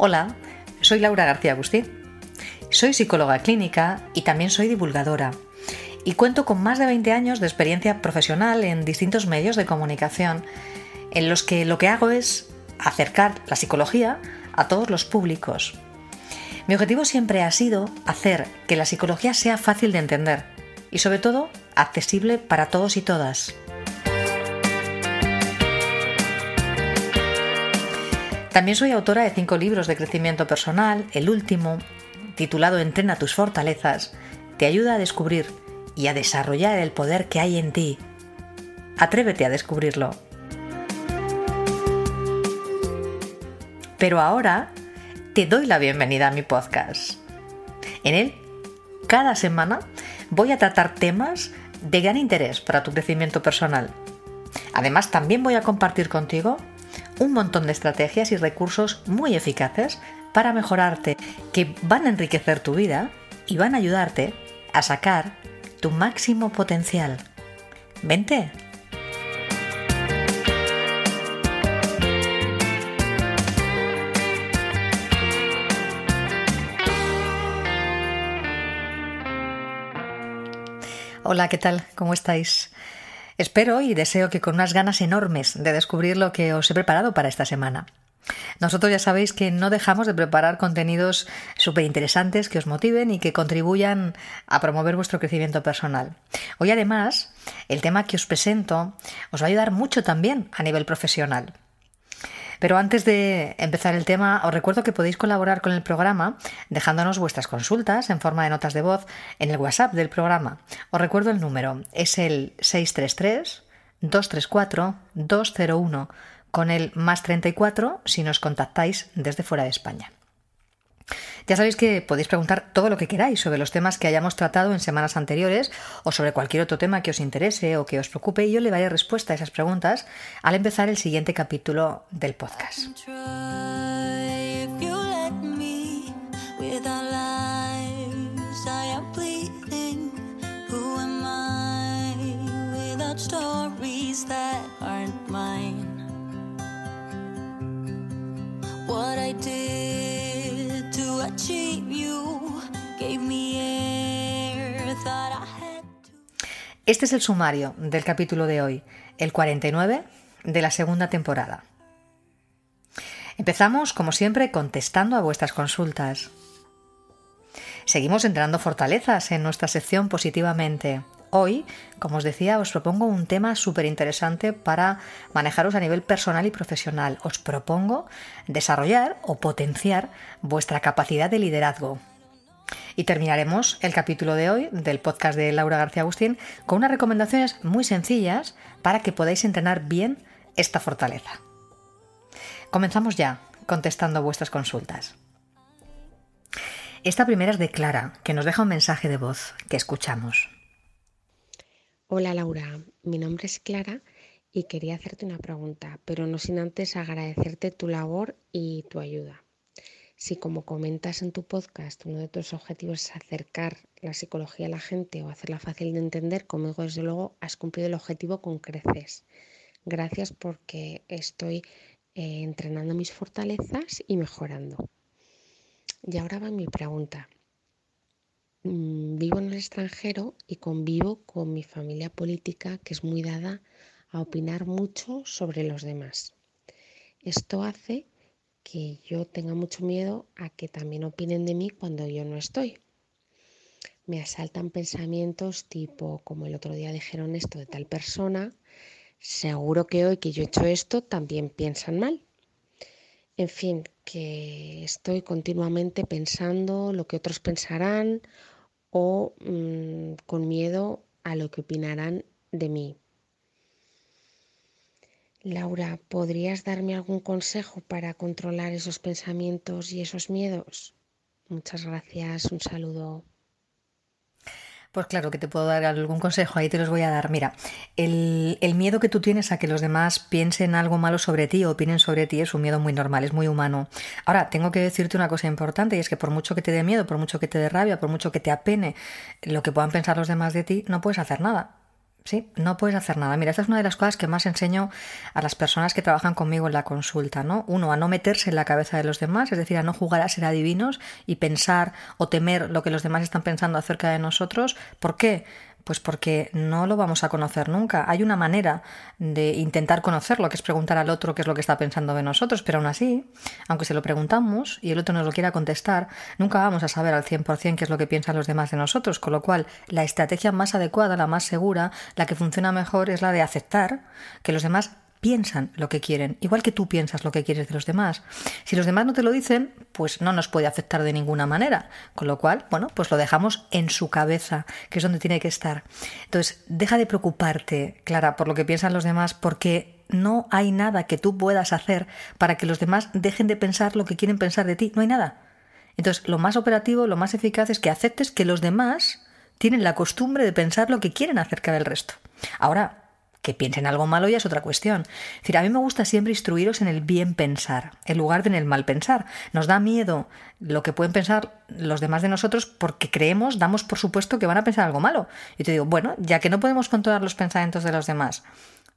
Hola, soy Laura García Agustín. Soy psicóloga clínica y también soy divulgadora. Y cuento con más de 20 años de experiencia profesional en distintos medios de comunicación, en los que lo que hago es acercar la psicología a todos los públicos. Mi objetivo siempre ha sido hacer que la psicología sea fácil de entender y sobre todo accesible para todos y todas. También soy autora de cinco libros de crecimiento personal. El último, titulado Entrena tus fortalezas, te ayuda a descubrir y a desarrollar el poder que hay en ti. Atrévete a descubrirlo. Pero ahora te doy la bienvenida a mi podcast. En él, cada semana, voy a tratar temas de gran interés para tu crecimiento personal. Además, también voy a compartir contigo un montón de estrategias y recursos muy eficaces para mejorarte, que van a enriquecer tu vida y van a ayudarte a sacar tu máximo potencial. Vente. Hola, ¿qué tal? ¿Cómo estáis? Espero y deseo que con unas ganas enormes de descubrir lo que os he preparado para esta semana. Nosotros ya sabéis que no dejamos de preparar contenidos súper interesantes que os motiven y que contribuyan a promover vuestro crecimiento personal. Hoy además, el tema que os presento os va a ayudar mucho también a nivel profesional. Pero antes de empezar el tema, os recuerdo que podéis colaborar con el programa dejándonos vuestras consultas en forma de notas de voz en el WhatsApp del programa. Os recuerdo el número, es el 633 234 201 con el más 34 si nos contactáis desde fuera de España. Ya sabéis que podéis preguntar todo lo que queráis sobre los temas que hayamos tratado en semanas anteriores o sobre cualquier otro tema que os interese o que os preocupe y yo le daré respuesta a esas preguntas al empezar el siguiente capítulo del podcast. Este es el sumario del capítulo de hoy, el 49 de la segunda temporada. Empezamos, como siempre, contestando a vuestras consultas. Seguimos entrenando fortalezas en nuestra sección positivamente. Hoy, como os decía, os propongo un tema súper interesante para manejaros a nivel personal y profesional. Os propongo desarrollar o potenciar vuestra capacidad de liderazgo. Y terminaremos el capítulo de hoy del podcast de Laura García Agustín con unas recomendaciones muy sencillas para que podáis entrenar bien esta fortaleza. Comenzamos ya contestando vuestras consultas. Esta primera es de Clara, que nos deja un mensaje de voz que escuchamos. Hola Laura, mi nombre es Clara y quería hacerte una pregunta, pero no sin antes agradecerte tu labor y tu ayuda. Si como comentas en tu podcast, uno de tus objetivos es acercar la psicología a la gente o hacerla fácil de entender, conmigo desde luego has cumplido el objetivo con creces. Gracias porque estoy eh, entrenando mis fortalezas y mejorando. Y ahora va mi pregunta. Mm, vivo en el extranjero y convivo con mi familia política que es muy dada a opinar mucho sobre los demás. Esto hace que yo tenga mucho miedo a que también opinen de mí cuando yo no estoy. Me asaltan pensamientos tipo, como el otro día dijeron esto de tal persona, seguro que hoy que yo he hecho esto también piensan mal. En fin, que estoy continuamente pensando lo que otros pensarán o mm, con miedo a lo que opinarán de mí. Laura, ¿podrías darme algún consejo para controlar esos pensamientos y esos miedos? Muchas gracias, un saludo. Pues claro que te puedo dar algún consejo, ahí te los voy a dar. Mira, el, el, miedo que tú tienes a que los demás piensen algo malo sobre ti o opinen sobre ti es un miedo muy normal, es muy humano. Ahora, tengo que decirte una cosa importante y es que por mucho que te dé miedo, por mucho que te dé rabia, por mucho que te apene lo que puedan pensar los demás de ti, no puedes hacer nada Sí, no puedes hacer nada. Mira, esta es una de las cosas que más enseño a las personas que trabajan conmigo en la consulta, ¿no? Uno, a no meterse en la cabeza de los demás, es decir, a no jugar a ser adivinos y pensar o temer lo que los demás están pensando acerca de nosotros. ¿Por qué? Pues porque no lo vamos a conocer nunca. Hay una manera de intentar conocerlo, que es preguntar al otro qué es lo que está pensando de nosotros, pero aún así, aunque se lo preguntamos y el otro nos lo quiera contestar, nunca vamos a saber al 100% qué es lo que piensan los demás de nosotros, con lo cual la estrategia más adecuada, la más segura, la que funciona mejor es la de aceptar que los demás piensan lo que quieren, igual que tú piensas lo que quieres de los demás. Si los demás no te lo dicen, pues no nos puede afectar de ninguna manera, con lo cual, bueno, pues lo dejamos en su cabeza, que es donde tiene que estar. Entonces, deja de preocuparte, Clara, por lo que piensan los demás, porque no hay nada que tú puedas hacer para que los demás dejen de pensar lo que quieren pensar de ti, no hay nada. Entonces, lo más operativo, lo más eficaz es que aceptes que los demás tienen la costumbre de pensar lo que quieren acerca del resto. Ahora, que piensen algo malo ya es otra cuestión. Es decir, a mí me gusta siempre instruiros en el bien pensar, en lugar de en el mal pensar. Nos da miedo lo que pueden pensar los demás de nosotros porque creemos, damos por supuesto que van a pensar algo malo. Y te digo, bueno, ya que no podemos controlar los pensamientos de los demás,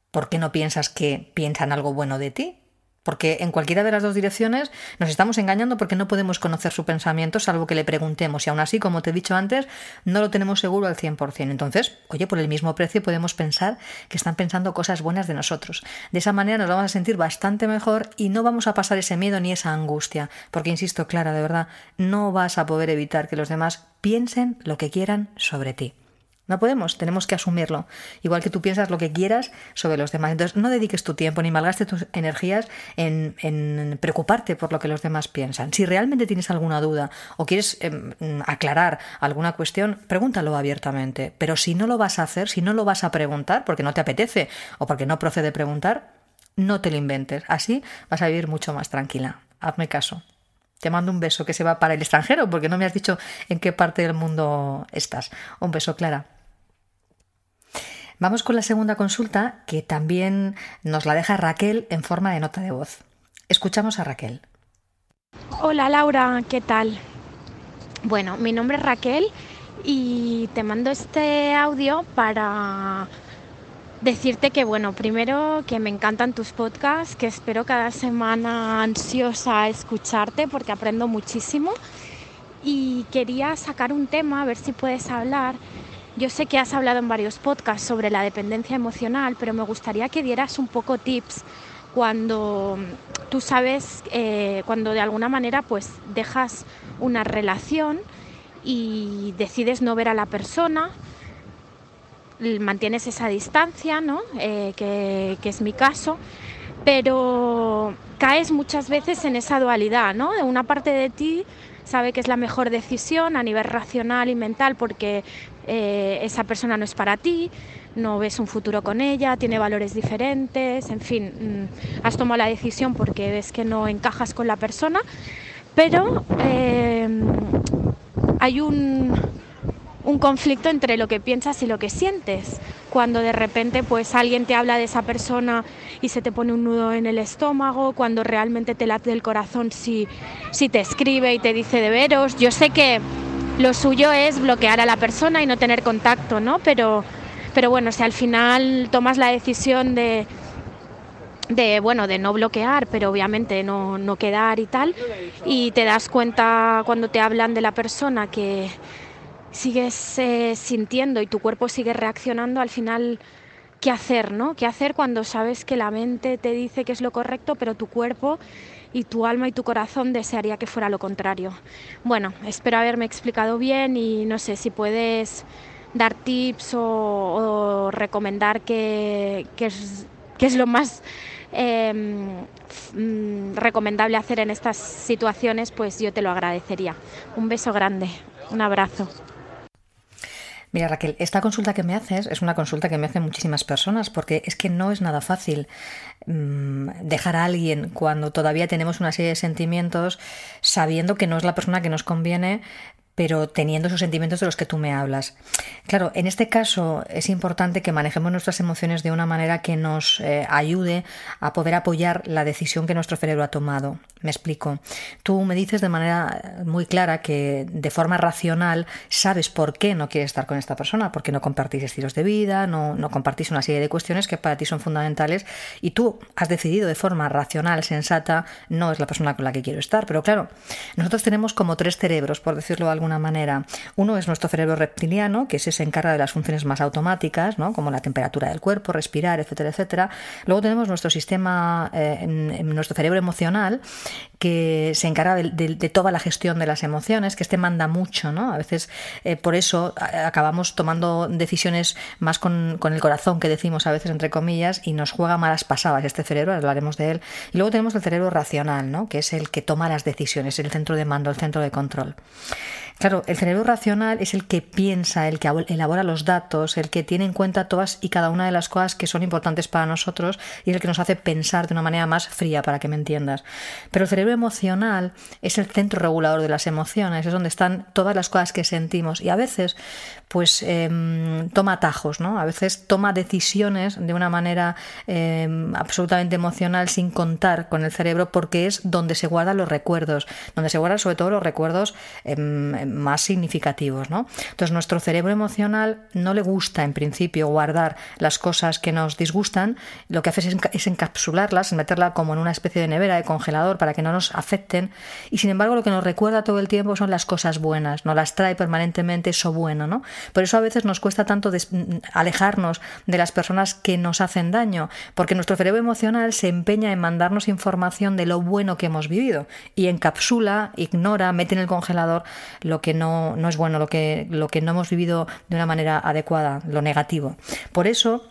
¿por qué no piensas que piensan algo bueno de ti? Porque en cualquiera de las dos direcciones nos estamos engañando porque no podemos conocer su pensamiento salvo que le preguntemos. Y aún así, como te he dicho antes, no lo tenemos seguro al 100%. Entonces, oye, por el mismo precio podemos pensar que están pensando cosas buenas de nosotros. De esa manera nos vamos a sentir bastante mejor y no vamos a pasar ese miedo ni esa angustia. Porque, insisto, Clara, de verdad, no vas a poder evitar que los demás piensen lo que quieran sobre ti. No podemos, tenemos que asumirlo. Igual que tú piensas lo que quieras sobre los demás. Entonces, no dediques tu tiempo ni malgastes tus energías en, preocuparte por lo que los demás piensan. Si realmente tienes alguna duda o quieres em, aclarar alguna cuestión, pregúntalo abiertamente. Pero si no lo vas a hacer, si no lo vas a preguntar porque no te apetece o porque no procede preguntar, no te lo inventes. Así vas a vivir mucho más tranquila. Hazme caso. Te mando un beso que se va para el extranjero porque no me has dicho en qué parte del mundo estás. Un beso, Clara. Vamos con la segunda consulta que también nos la deja Raquel en forma de nota de voz. Escuchamos a Raquel. Hola Laura, ¿qué tal? Bueno, mi nombre es Raquel y te mando este audio para decirte que, bueno, primero que me encantan tus podcasts, que espero cada semana ansiosa escucharte porque aprendo muchísimo. Y quería sacar un tema, a ver si puedes hablar yo sé que has hablado en varios podcasts sobre la dependencia emocional, pero me gustaría que dieras un poco tips cuando tú sabes, eh, cuando de alguna manera pues dejas una relación y decides no ver a la persona, mantienes esa distancia, ¿no? Eh, que, es mi caso, pero caes muchas veces en esa dualidad, ¿no? Una parte de ti sabe que es la mejor decisión a nivel racional y mental porque eh, esa persona no es para ti, no ves un futuro con ella, tiene valores diferentes, en fin, mm, has tomado la decisión porque ves que no encajas con la persona, pero em, hay un, un conflicto entre lo que piensas y lo que sientes. Cuando de repente pues alguien te habla de esa persona y se te pone un nudo en el estómago, cuando realmente te late el corazón si, si te escribe y te dice de veros. Yo sé que lo suyo es bloquear a la persona y no tener contacto, ¿no? Pero, pero bueno, si al final tomas la decisión de, de bueno de no bloquear pero obviamente no, no, quedar y tal y te das cuenta cuando te hablan de la persona que sigues eh, sintiendo y tu cuerpo sigue reaccionando al final qué hacer no qué hacer cuando sabes que la mente te dice que es lo correcto pero tu cuerpo y tu alma y tu corazón desearía que fuera lo contrario. Bueno, espero haberme explicado bien y no sé si puedes dar tips o, recomendar qué, es, es, lo más mm, recomendable hacer en estas situaciones, pues yo te lo agradecería. Un beso grande, un abrazo. Mira Raquel, esta consulta que me haces es una consulta que me hacen muchísimas personas porque es que no es nada fácil mm, dejar a alguien cuando todavía tenemos una serie de sentimientos sabiendo que no es la persona que nos conviene pero teniendo esos sentimientos de los que tú me hablas. Claro, en este caso es importante que manejemos nuestras emociones de una manera que nos eh, ayude a poder apoyar la decisión que nuestro cerebro ha tomado. Me explico. Tú me dices de manera muy clara que de forma racional sabes por qué no quieres estar con esta persona, porque no compartís estilos de vida, no, no compartís una serie de cuestiones que para ti son fundamentales y tú has decidido de forma racional, sensata, no es la persona con la que quiero estar. Pero claro, nosotros tenemos como tres cerebros, por decirlo de alguna manera. Uno es nuestro cerebro reptiliano, que ese se encarga de las funciones más automáticas, ¿no? como la temperatura del cuerpo, respirar, etcétera, etcétera. Luego tenemos nuestro sistema, eh, nuestro cerebro emocional, que se encarga de, toda la gestión de las emociones, que este manda mucho, ¿no? A veces eh, por eso acabamos tomando decisiones más con, el corazón, que decimos a veces entre comillas, y nos juega malas pasadas este cerebro, hablaremos de él. Y luego tenemos el cerebro racional, ¿no? Que es el que toma las decisiones, el centro de mando, el centro de control. Claro, el cerebro racional es el que piensa, el que elabora los datos, el que tiene en cuenta todas y cada una de las cosas que son importantes para nosotros y es el que nos hace pensar de una manera más fría, para que me entiendas. Pero el cerebro emocional es el centro regulador de las emociones, es donde están todas las cosas que sentimos y a veces pues em, toma atajos, ¿no? A veces toma decisiones de una manera em, absolutamente emocional sin contar con el cerebro porque es donde se guardan los recuerdos, donde se guardan sobre todo los recuerdos em, más significativos. ¿no? Entonces nuestro cerebro emocional no le gusta en principio guardar las cosas que nos disgustan, lo que hace es, encapsularlas, meterla como en una especie de nevera, de congelador para que no nos afecten y sin embargo lo que nos recuerda todo el tiempo son las cosas buenas, nos las trae permanentemente eso bueno. ¿no? Por eso a veces nos cuesta tanto alejarnos de las personas que nos hacen daño, porque nuestro cerebro emocional se empeña en mandarnos información de lo bueno que hemos vivido y encapsula, ignora, mete en el congelador lo que no, no es bueno, lo que, lo que no hemos vivido de una manera adecuada, lo negativo. Por eso,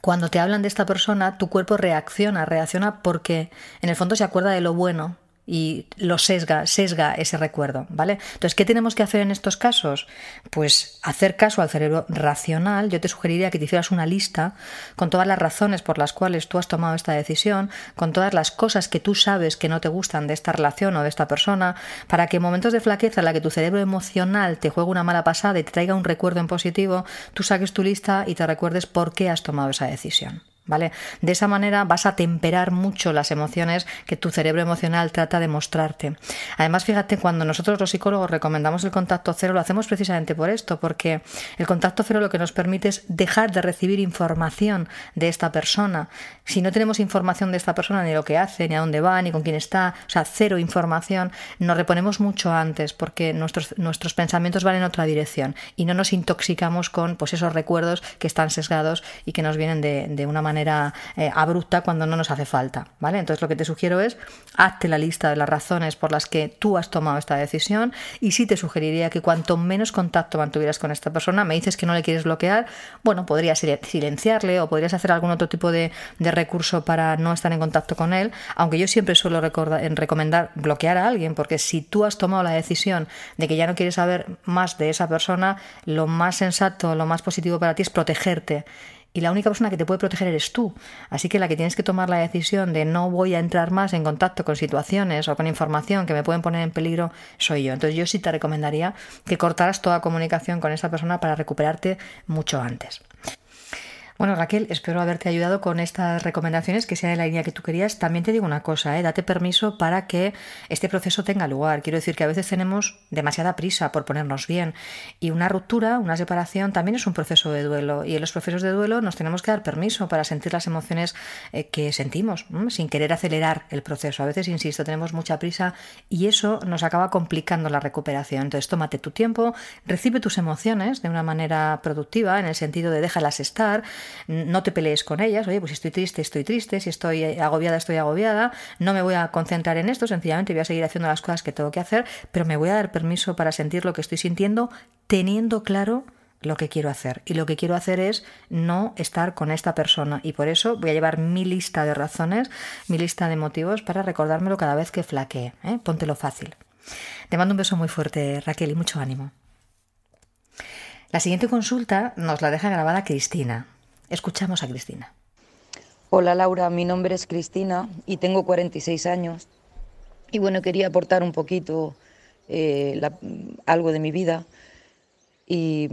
cuando te hablan de esta persona, tu cuerpo reacciona, reacciona porque en el fondo se acuerda de lo bueno y lo sesga, sesga ese recuerdo, ¿vale? Entonces, ¿qué tenemos que hacer en estos casos? Pues hacer caso al cerebro racional. Yo te sugeriría que te hicieras una lista con todas las razones por las cuales tú has tomado esta decisión, con todas las cosas que tú sabes que no te gustan de esta relación o de esta persona, para que en momentos de flaqueza en la que tu cerebro emocional te juegue una mala pasada y te traiga un recuerdo en positivo, tú saques tu lista y te recuerdes por qué has tomado esa decisión. ¿Vale? De esa manera vas a temperar mucho las emociones que tu cerebro emocional trata de mostrarte. Además, fíjate, cuando nosotros los psicólogos recomendamos el contacto cero, lo hacemos precisamente por esto, porque el contacto cero lo que nos permite es dejar de recibir información de esta persona. Si no tenemos información de esta persona, ni lo que hace, ni a dónde va, ni con quién está, o sea, cero información, nos reponemos mucho antes, porque nuestros, nuestros pensamientos van en otra dirección y no nos intoxicamos con pues, esos recuerdos que están sesgados y que nos vienen de, de una manera eh, abrupta cuando no nos hace falta, ¿vale? Entonces lo que te sugiero es hazte la lista de las razones por las que tú has tomado esta decisión y sí te sugeriría que cuanto menos contacto mantuvieras con esta persona, me dices que no le quieres bloquear, bueno, podrías silenciarle o podrías hacer algún otro tipo de, recurso para no estar en contacto con él, aunque yo siempre suelo recomendar bloquear a alguien, porque si tú has tomado la decisión de que ya no quieres saber más de esa persona, lo más sensato, lo más positivo para ti es protegerte y la única persona que te puede proteger eres tú. Así que la que tienes que tomar la decisión de no voy a entrar más en contacto con situaciones o con información que me pueden poner en peligro soy yo. Entonces yo sí te recomendaría que cortaras toda comunicación con esa persona para recuperarte mucho antes. Bueno, Raquel, espero haberte ayudado con estas recomendaciones, que sea de la línea que tú querías. También te digo una cosa, ¿eh? date permiso para que este proceso tenga lugar. Quiero decir que a veces tenemos demasiada prisa por ponernos bien y una ruptura, una separación, también es un proceso de duelo. Y en los procesos de duelo nos tenemos que dar permiso para sentir las emociones eh, que sentimos, sin querer acelerar el proceso. A veces, insisto, tenemos mucha prisa y eso nos acaba complicando la recuperación. Entonces, tómate tu tiempo, recibe tus emociones de una manera productiva, en el sentido de déjalas estar no te pelees con ellas, oye, pues si estoy triste, estoy triste, si estoy agobiada, estoy agobiada, no me voy a concentrar en esto, sencillamente voy a seguir haciendo las cosas que tengo que hacer, pero me voy a dar permiso para sentir lo que estoy sintiendo, teniendo claro lo que quiero hacer. Y lo que quiero hacer es no estar con esta persona. Y por eso voy a llevar mi lista de razones, mi lista de motivos para recordármelo cada vez que flaquee. ¿eh? Póntelo fácil. Te mando un beso muy fuerte, Raquel, y mucho ánimo. La siguiente consulta nos la deja grabada Cristina. Escuchamos a Cristina. Hola Laura, mi nombre es Cristina y tengo 46 años. Y bueno, quería aportar un poquito eh, algo de mi vida y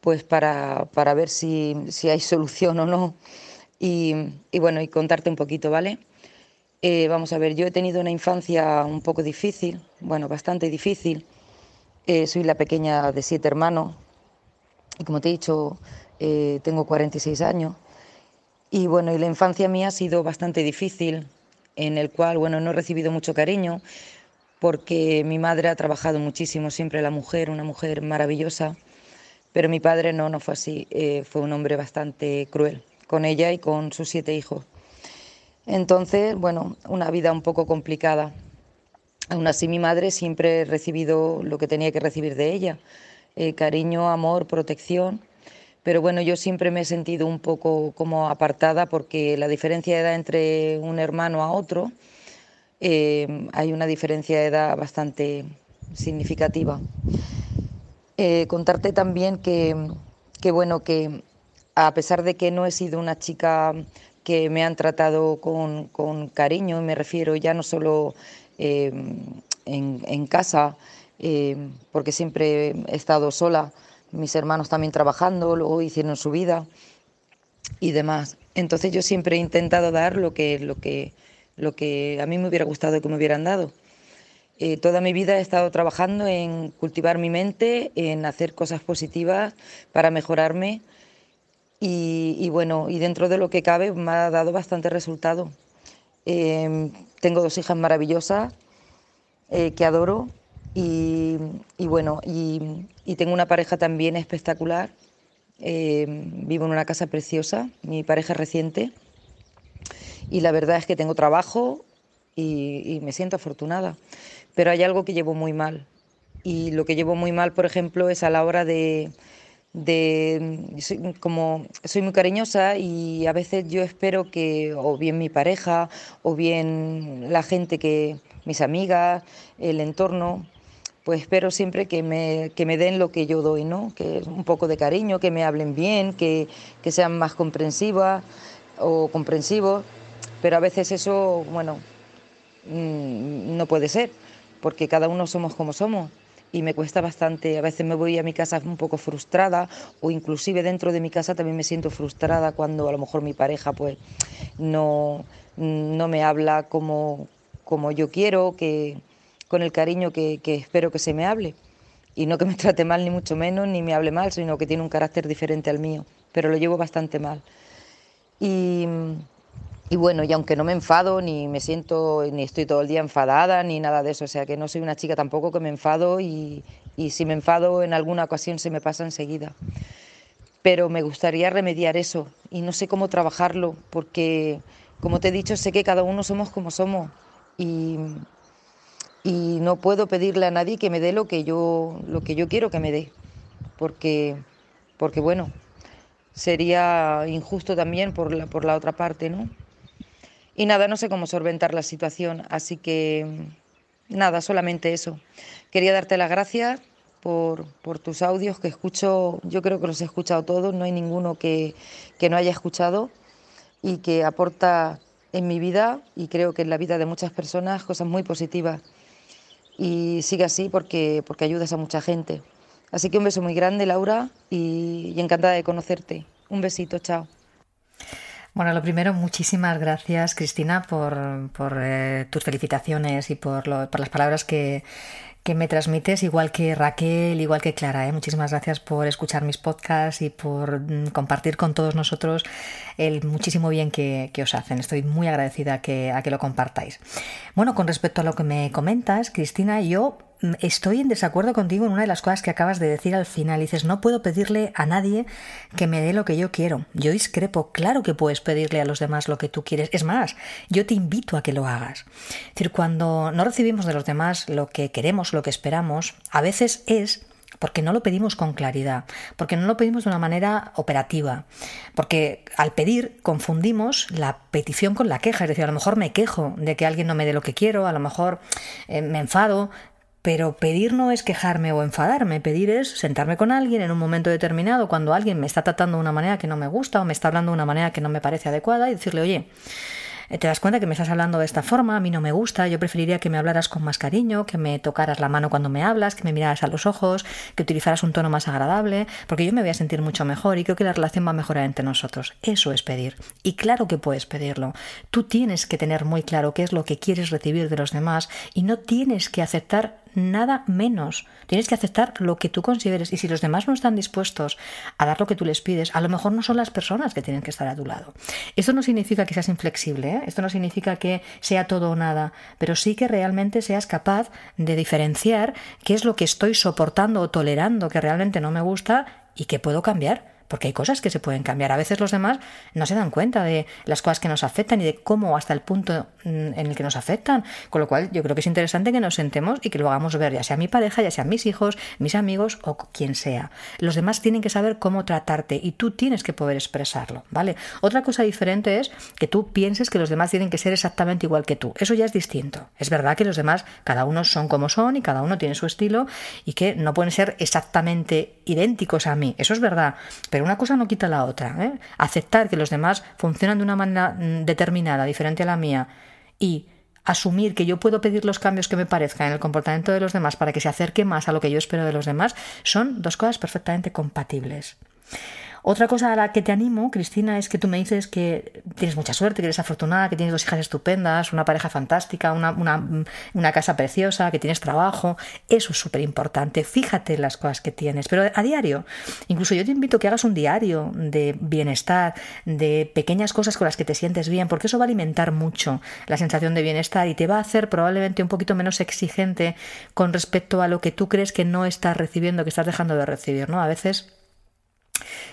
pues para, ver si, hay solución o no. Y, bueno, y contarte un poquito, ¿vale? Eh, vamos a ver, yo he tenido una infancia un poco difícil, bueno, bastante difícil. Eh, soy la pequeña de siete hermanos y como te he dicho, eh, tengo 46 años. Y bueno, y la infancia mía ha sido bastante difícil, en el cual, bueno, no he recibido mucho cariño porque mi madre ha trabajado muchísimo, siempre la mujer, una mujer maravillosa, pero mi padre no, no fue así, eh, fue un hombre bastante cruel con ella y con sus siete hijos. Entonces, bueno, una vida un poco complicada. Aún así, mi madre siempre ha recibido lo que tenía que recibir de ella, eh, cariño, amor, protección. Pero bueno, yo siempre me he sentido un poco como apartada porque la diferencia de edad entre un hermano a otro, eh, hay una diferencia de edad bastante significativa. Eh, contarte también que, bueno, que a pesar de que no he sido una chica que me han tratado con, con cariño, me refiero ya no solo eh, en, casa, porque siempre he estado sola, mis hermanos también trabajando, luego hicieron su vida y demás. Entonces yo siempre he intentado dar lo que, lo que, lo que a mí me hubiera gustado que me hubieran dado. Eh, toda mi vida he estado trabajando en cultivar mi mente, en hacer cosas positivas para mejorarme y, bueno, y dentro de lo que cabe me ha dado bastante resultado. Em, tengo dos hijas maravillosas eh, que adoro y, bueno, y, tengo una pareja también espectacular. Em, vivo en una casa preciosa, mi pareja reciente y la verdad es que tengo trabajo y, me siento afortunada. Pero hay algo que llevo muy mal y lo que llevo muy mal, por ejemplo, es a la hora de, como soy muy cariñosa y a veces yo espero que o bien mi pareja o bien la gente que mis amigas, el entorno, pues espero siempre que me, que me den lo que yo doy, ¿no? Que un poco de cariño, que me hablen bien, que, que sean más comprensivas o comprensivos pero a veces eso, bueno, mm, no puede ser, porque cada uno somos como somos y me cuesta bastante. A veces me voy a mi casa un poco frustrada o inclusive dentro de mi casa también me siento frustrada cuando a lo mejor mi pareja pues no, no me habla como, como yo quiero, que, con el cariño que, espero que se me hable. Y no que me trate mal ni mucho menos, ni me hable mal, sino que tiene un carácter diferente al mío, pero lo llevo bastante mal. Y, y bueno, y aunque no me enfado, ni me siento, ni estoy todo el día enfadada, ni nada de eso, o sea que no soy una chica tampoco que me enfado y, si me enfado en alguna ocasión se me pasa enseguida. Pero me gustaría remediar eso y no sé cómo trabajarlo, porque como te he dicho, sé que cada uno somos como somos y, y no puedo pedirle a nadie que me dé lo que yo, lo que yo quiero que me dé, porque, porque bueno, sería injusto también por la, por la otra parte, ¿no? Y nada, no sé cómo solventar la situación, así que nada, solamente eso. Quería darte las gracias por, por, tus audios que escucho, yo creo que los he escuchado todos, no hay ninguno que, que no haya escuchado y que aporta en mi vida y creo que en la vida de muchas personas cosas muy positivas. Y sigue así porque, porque ayudas a mucha gente. Así que un beso muy grande, Laura, y, encantada de conocerte. Un besito, chao. Bueno, lo primero, muchísimas gracias, Cristina, por, por eh, tus felicitaciones y por, lo, por las palabras que, que me transmites, igual que Raquel, igual que Clara. ¿eh? Muchísimas gracias por escuchar mis podcasts y por mm, compartir con todos nosotros el muchísimo bien que, que os hacen. Estoy muy agradecida que, a que lo compartáis. Bueno, con respecto a lo que me comentas, Cristina, yo estoy en desacuerdo contigo en una de las cosas que acabas de decir al final. Dices, no puedo pedirle a nadie que me dé lo que yo quiero. Yo discrepo. Claro que puedes pedirle a los demás lo que tú quieres. Es más, yo te invito a que lo hagas. Es decir, cuando no recibimos de los demás lo que queremos, lo que esperamos, a veces es porque no lo pedimos con claridad, porque no lo pedimos de una manera operativa, porque al pedir confundimos la petición con la queja, es decir, a lo mejor me quejo de que alguien no me dé lo que quiero, a lo mejor eh, me enfado, pero pedir no es quejarme o enfadarme, pedir es sentarme con alguien en un momento determinado cuando alguien me está tratando de una manera que no me gusta o me está hablando de una manera que no me parece adecuada y decirle, oye, eh, te das cuenta que me estás hablando de esta forma, a mí no me gusta, yo preferiría que me hablaras con más cariño, que me tocaras la mano cuando me hablas, que me miraras a los ojos, que utilizaras un tono más agradable, porque yo me voy a sentir mucho mejor y creo que la relación va a mejorar entre nosotros. Eso es pedir. Y claro que puedes pedirlo. Tú tienes que tener muy claro qué es lo que quieres recibir de los demás y no tienes que aceptar nada menos. Tienes que aceptar lo que tú consideres. Y si los demás no están dispuestos a dar lo que tú les pides, a lo mejor no son las personas que tienen que estar a tu lado. Esto no significa que seas inflexible, ¿eh? esto no significa que sea todo o nada, pero sí que realmente seas capaz de diferenciar qué es lo que estoy soportando o tolerando que realmente no me gusta y que puedo cambiar porque hay cosas que se pueden cambiar. A veces los demás no se dan cuenta de las cosas que nos afectan y de cómo hasta el punto en el que nos afectan. Con lo cual yo creo que es interesante que nos sentemos y que lo hagamos ver, ya sea mi pareja, ya sea mis hijos, mis amigos o quien sea. Los demás tienen que saber cómo tratarte y tú tienes que poder expresarlo, ¿vale? Otra cosa diferente es que tú pienses que los demás tienen que ser exactamente igual que tú. Eso ya es distinto. Es verdad que los demás, cada uno son como son y cada uno tiene su estilo y que no pueden ser exactamente idénticos a mí. Eso es verdad. Pero una cosa no quita la otra. ¿eh? Aceptar que los demás funcionan de una manera mm, determinada, diferente a la mía, y asumir que yo puedo pedir los cambios que me parezcan en el comportamiento de los demás para que se acerque más a lo que yo espero de los demás, son dos cosas perfectamente compatibles. Otra cosa a la que te animo, Cristina, es que tú me dices que tienes mucha suerte, que eres afortunada, que tienes dos hijas estupendas, una pareja fantástica, una, una, casa preciosa, que tienes trabajo. Eso es súper importante. Fíjate en las cosas que tienes, pero a diario. Incluso yo te invito a que hagas un diario de bienestar, de pequeñas cosas con las que te sientes bien, porque eso va a alimentar mucho la sensación de bienestar y te va a hacer probablemente un poquito menos exigente con respecto a lo que tú crees que no estás recibiendo, que estás dejando de recibir, ¿no? A veces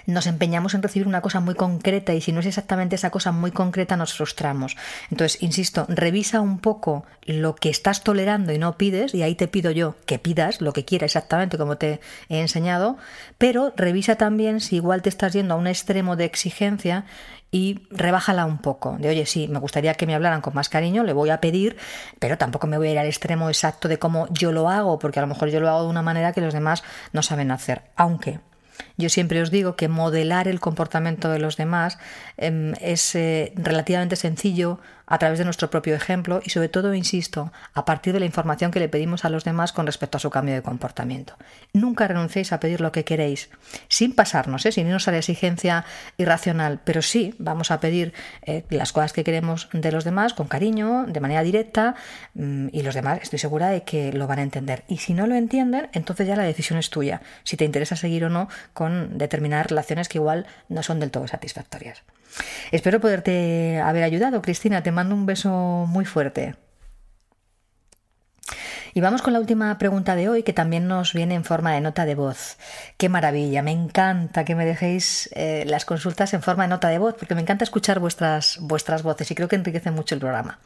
nos empeñamos en recibir una cosa muy concreta y si no es exactamente esa cosa muy concreta nos frustramos. Entonces, insisto, revisa un poco lo que estás tolerando y no pides, y ahí te pido yo que pidas lo que quieras exactamente como te he enseñado, pero revisa también si igual te estás yendo a un extremo de exigencia y rebájala un poco. De oye, sí, me gustaría que me hablaran con más cariño, le voy a pedir, pero tampoco me voy a ir al extremo exacto de cómo yo lo hago, porque a lo mejor yo lo hago de una manera que los demás no saben hacer. Aunque yo siempre os digo que modelar el comportamiento de los demás em, es eh, relativamente sencillo a través de nuestro propio ejemplo y sobre todo, insisto, a partir de la información que le pedimos a los demás con respecto a su cambio de comportamiento. Nunca renunciéis a pedir lo que queréis, sin pasarnos, ¿eh? sin irnos a la exigencia irracional, pero sí vamos a pedir eh, las cosas que queremos de los demás con cariño, de manera directa, mm, y los demás estoy segura de que lo van a entender. Y si no lo entienden, entonces ya la decisión es tuya, si te interesa seguir o no con determinadas relaciones que igual no son del todo satisfactorias. Espero poderte haber ayudado, Cristina. Te mando un beso muy fuerte. Y vamos con la última pregunta de hoy, que también nos viene en forma de nota de voz. Qué maravilla, me encanta que me dejéis eh, las consultas en forma de nota de voz, porque me encanta escuchar vuestras, vuestras voces y creo que enriquece mucho el programa.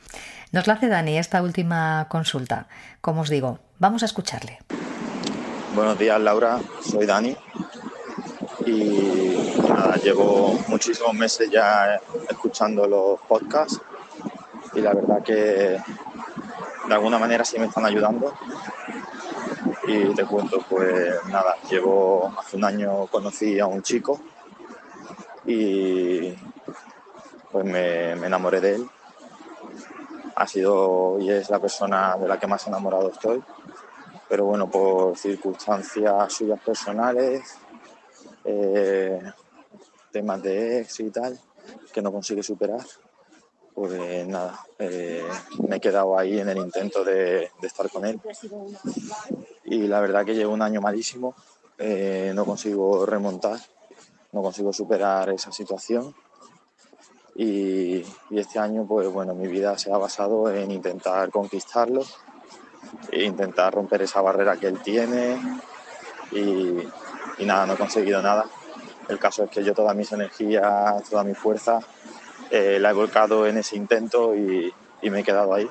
Nos la hace Dani esta última consulta. Como os digo, vamos a escucharle. Buenos días, Laura. Soy Dani y nada, llevo muchísimos meses ya escuchando los podcasts y la verdad que de alguna manera sí me están ayudando. Y te cuento, pues nada, llevo hace un año conocí a un chico y pues me, enamoré de él. Ha sido y es la persona de la que más enamorado estoy. Pero bueno, por circunstancias suyas personales, eh, temas de ex y tal, que no consigue superar, pues nada, eh, me he quedado ahí en el intento de, estar con él. Y la verdad que llevo un año malísimo, eh, no consigo remontar, no consigo superar esa situación. Y, este año, pues bueno, mi vida se ha basado en intentar conquistarlo, e intentar romper esa barrera que él tiene y, y nada, no he conseguido nada. El caso es que yo todas mis energías, toda mi fuerza eh, la he volcado en ese intento y, me he quedado ahí.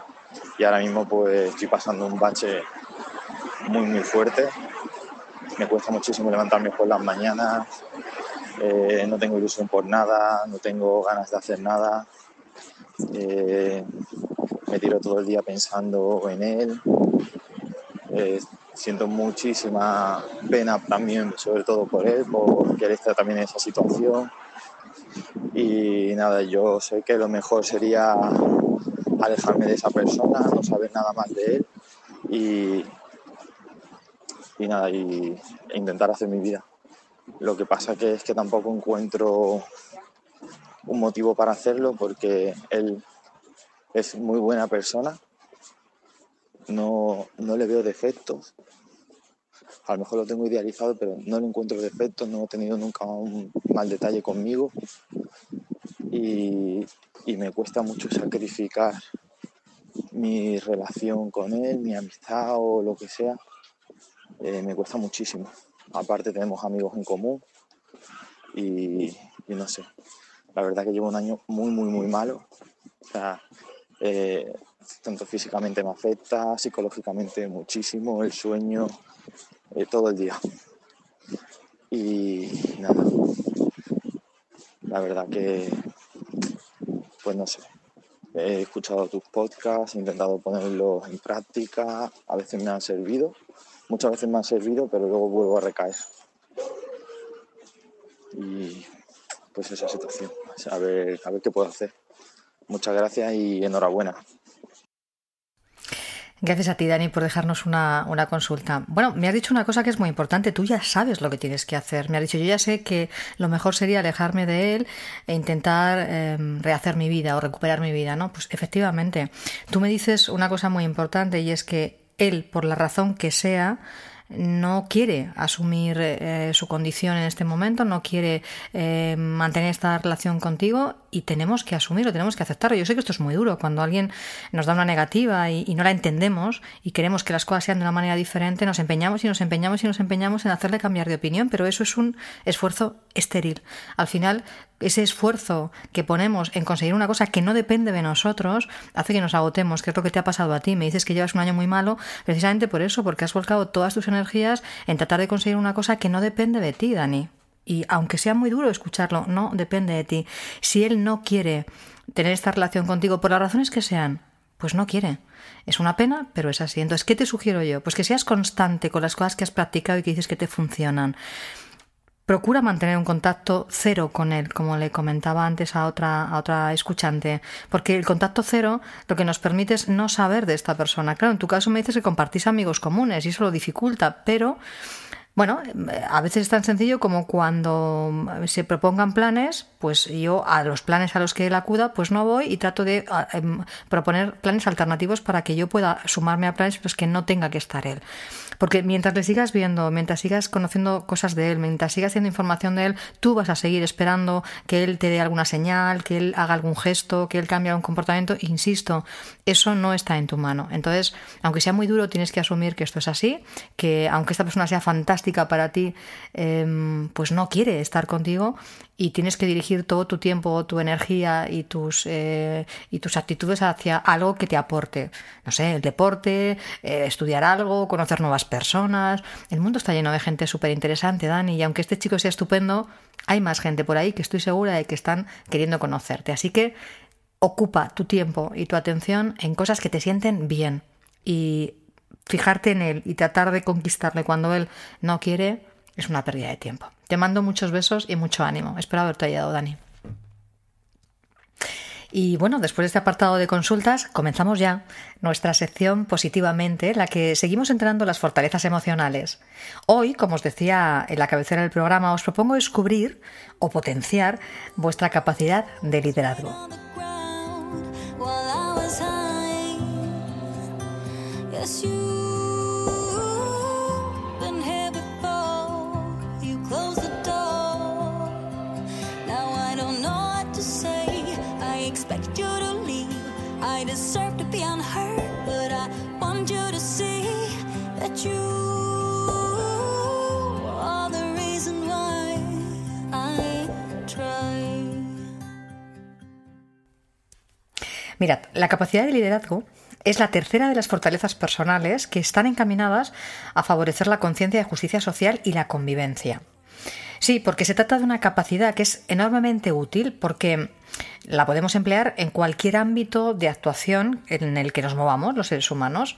Y ahora mismo pues estoy pasando un bache muy muy fuerte. Me cuesta muchísimo levantarme por las mañanas, eh, no tengo ilusión por nada, no tengo ganas de hacer nada. Eh, me tiro todo el día pensando en él siento muchísima pena también, sobre todo por él, porque él está también en esa situación. Y nada, yo sé que lo mejor sería alejarme de esa persona, no saber nada más de él y, y nada, y, intentar hacer mi vida. Lo que pasa que es que tampoco encuentro un motivo para hacerlo porque él es muy buena persona, no, no le veo defectos, a lo mejor lo tengo idealizado, pero no le encuentro defectos, no he tenido nunca un mal detalle conmigo y, y me cuesta mucho sacrificar mi relación con él, mi amistad o lo que sea, eh, me cuesta muchísimo. Aparte tenemos amigos en común y, y, no sé, la verdad que llevo un año muy, muy, muy malo. O sea, eh, tanto físicamente me afecta, psicológicamente muchísimo, el sueño, eh, todo el día. Y nada, la verdad que, pues no sé, he escuchado tus podcasts, he intentado ponerlos en práctica, a veces me han servido, muchas veces me han servido, pero luego vuelvo a recaer. Y pues esa situación, a ver, a ver qué puedo hacer. Muchas gracias y enhorabuena. Gracias a ti, Dani, por dejarnos una, una, consulta. Bueno, me has dicho una cosa que es muy importante. Tú ya sabes lo que tienes que hacer. Me has dicho, yo ya sé que lo mejor sería alejarme de él e intentar eh, rehacer mi vida o recuperar mi vida, ¿no? Pues efectivamente, tú me dices una cosa muy importante y es que él, por la razón que sea, no quiere asumir eh, su condición en este momento, no quiere eh, mantener esta relación contigo y tenemos que asumirlo, tenemos que aceptarlo. Yo sé que esto es muy duro cuando alguien nos da una negativa y, y, no la entendemos y queremos que las cosas sean de una manera diferente, nos empeñamos y nos empeñamos y nos empeñamos en hacerle cambiar de opinión, pero eso es un esfuerzo estéril. Al final, ese esfuerzo que ponemos en conseguir una cosa que no depende de nosotros hace que nos agotemos, que es lo que te ha pasado a ti. Me dices que llevas un año muy malo precisamente por eso, porque has volcado todas tus energías en tratar de conseguir una cosa que no depende de ti, Dani. Y aunque sea muy duro escucharlo, no depende de ti. Si él no quiere tener esta relación contigo, por las razones que sean, pues no quiere. Es una pena, pero es así. Entonces, ¿qué te sugiero yo? Pues que seas constante con las cosas que has practicado y que dices que te funcionan. Procura mantener un contacto cero con él, como le comentaba antes a otra, a otra escuchante, porque el contacto cero lo que nos permite es no saber de esta persona. Claro, en tu caso me dices que compartís amigos comunes y eso lo dificulta, pero bueno, a veces es tan sencillo como cuando se propongan planes, pues yo a los planes a los que él acuda, pues no voy y trato de em, proponer planes alternativos para que yo pueda sumarme a planes pues que no tenga que estar él. Porque mientras le sigas viendo, mientras sigas conociendo cosas de él, mientras sigas haciendo información de él, tú vas a seguir esperando que él te dé alguna señal, que él haga algún gesto, que él cambie algún comportamiento. Insisto, eso no está en tu mano. Entonces, aunque sea muy duro, tienes que asumir que esto es así, que aunque esta persona sea fantástica para ti, eh, pues no quiere estar contigo y tienes que dirigir todo tu tiempo, tu energía y tus, eh, y tus actitudes hacia algo que te aporte. No sé, el deporte, eh, estudiar algo, conocer nuevas personas. El mundo está lleno de gente súper interesante, Dani, y aunque este chico sea estupendo, hay más gente por ahí que estoy segura de que están queriendo conocerte. Así que ocupa tu tiempo y tu atención en cosas que te sienten bien y fijarte en él y tratar de conquistarle cuando él no quiere es una pérdida de tiempo. Te mando muchos besos y mucho ánimo. Espero haberte ayudado, Dani. Y bueno, después de este apartado de consultas, comenzamos ya nuestra sección positivamente, la que seguimos entrenando las fortalezas emocionales. Hoy, como os decía en la cabecera del programa, os propongo descubrir o potenciar vuestra capacidad de liderazgo. Mirad, la capacidad de liderazgo es la tercera de las fortalezas personales que están encaminadas a favorecer la conciencia de justicia social y la convivencia. Sí, porque se trata de una capacidad que es enormemente útil porque la podemos emplear en cualquier ámbito de actuación en el que nos movamos los seres humanos.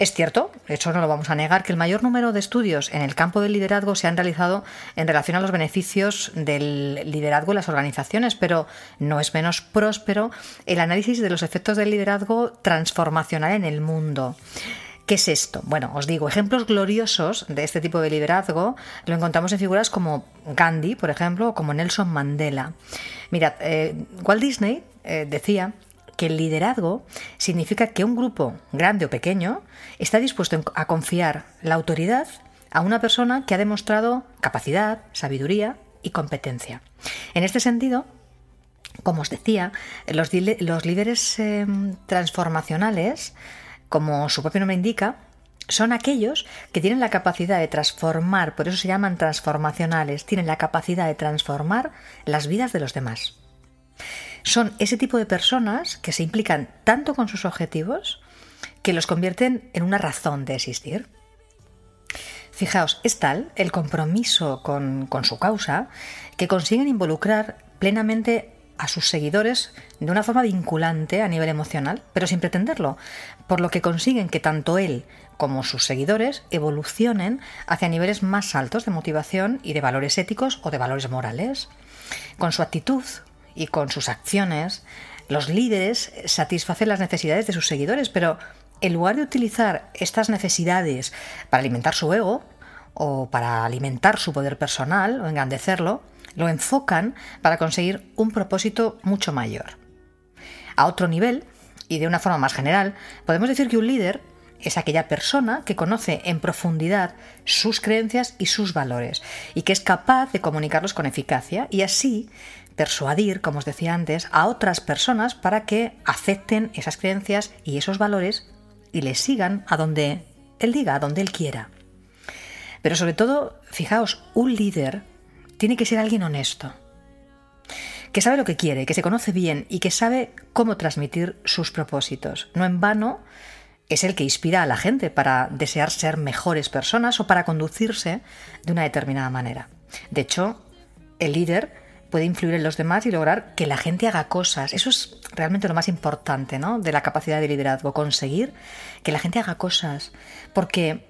Es cierto, eso no lo vamos a negar, que el mayor número de estudios en el campo del liderazgo se han realizado en relación a los beneficios del liderazgo en las organizaciones, pero no es menos próspero el análisis de los efectos del liderazgo transformacional en el mundo. ¿Qué es esto? Bueno, os digo, ejemplos gloriosos de este tipo de liderazgo lo encontramos en figuras como Gandhi, por ejemplo, o como Nelson Mandela. Mirad, eh, Walt Disney eh, decía que el liderazgo significa que un grupo, grande o pequeño, está dispuesto a confiar la autoridad a una persona que ha demostrado capacidad, sabiduría y competencia. En este sentido, como os decía, los, líderes em, transformacionales, como su propio nombre indica, son aquellos que tienen la capacidad de transformar, por eso se llaman transformacionales, tienen la capacidad de transformar las vidas de los demás. Son ese tipo de personas que se implican tanto con sus objetivos que los convierten en una razón de existir. Fijaos, es tal el compromiso con, su causa que consiguen involucrar plenamente a sus seguidores de una forma vinculante a nivel emocional, pero sin pretenderlo, por lo que consiguen que tanto él como sus seguidores evolucionen hacia niveles más altos de motivación y de valores éticos o de valores morales. Con su actitud, y con sus acciones, los líderes satisfacen las necesidades de sus seguidores, pero en lugar de utilizar estas necesidades para alimentar su ego o para alimentar su poder personal o engrandecerlo, lo enfocan para conseguir un propósito mucho mayor. A otro nivel, y de una forma más general, podemos decir que un líder es aquella persona que conoce en profundidad sus creencias y sus valores y que es capaz de comunicarlos con eficacia y así persuadir, como os decía antes, a otras personas para que acepten esas creencias y esos valores y les sigan a donde él diga, a donde él quiera. Pero sobre todo, fijaos, un líder tiene que ser alguien honesto, que sabe lo que quiere, que se conoce bien y que sabe cómo transmitir sus propósitos. No en vano es el que inspira a la gente para desear ser mejores personas o para conducirse de una determinada manera. De hecho, el líder puede influir en los demás y lograr que la gente haga cosas. Eso es realmente lo más importante, ¿no? De la capacidad de liderazgo, conseguir que la gente haga cosas. Porque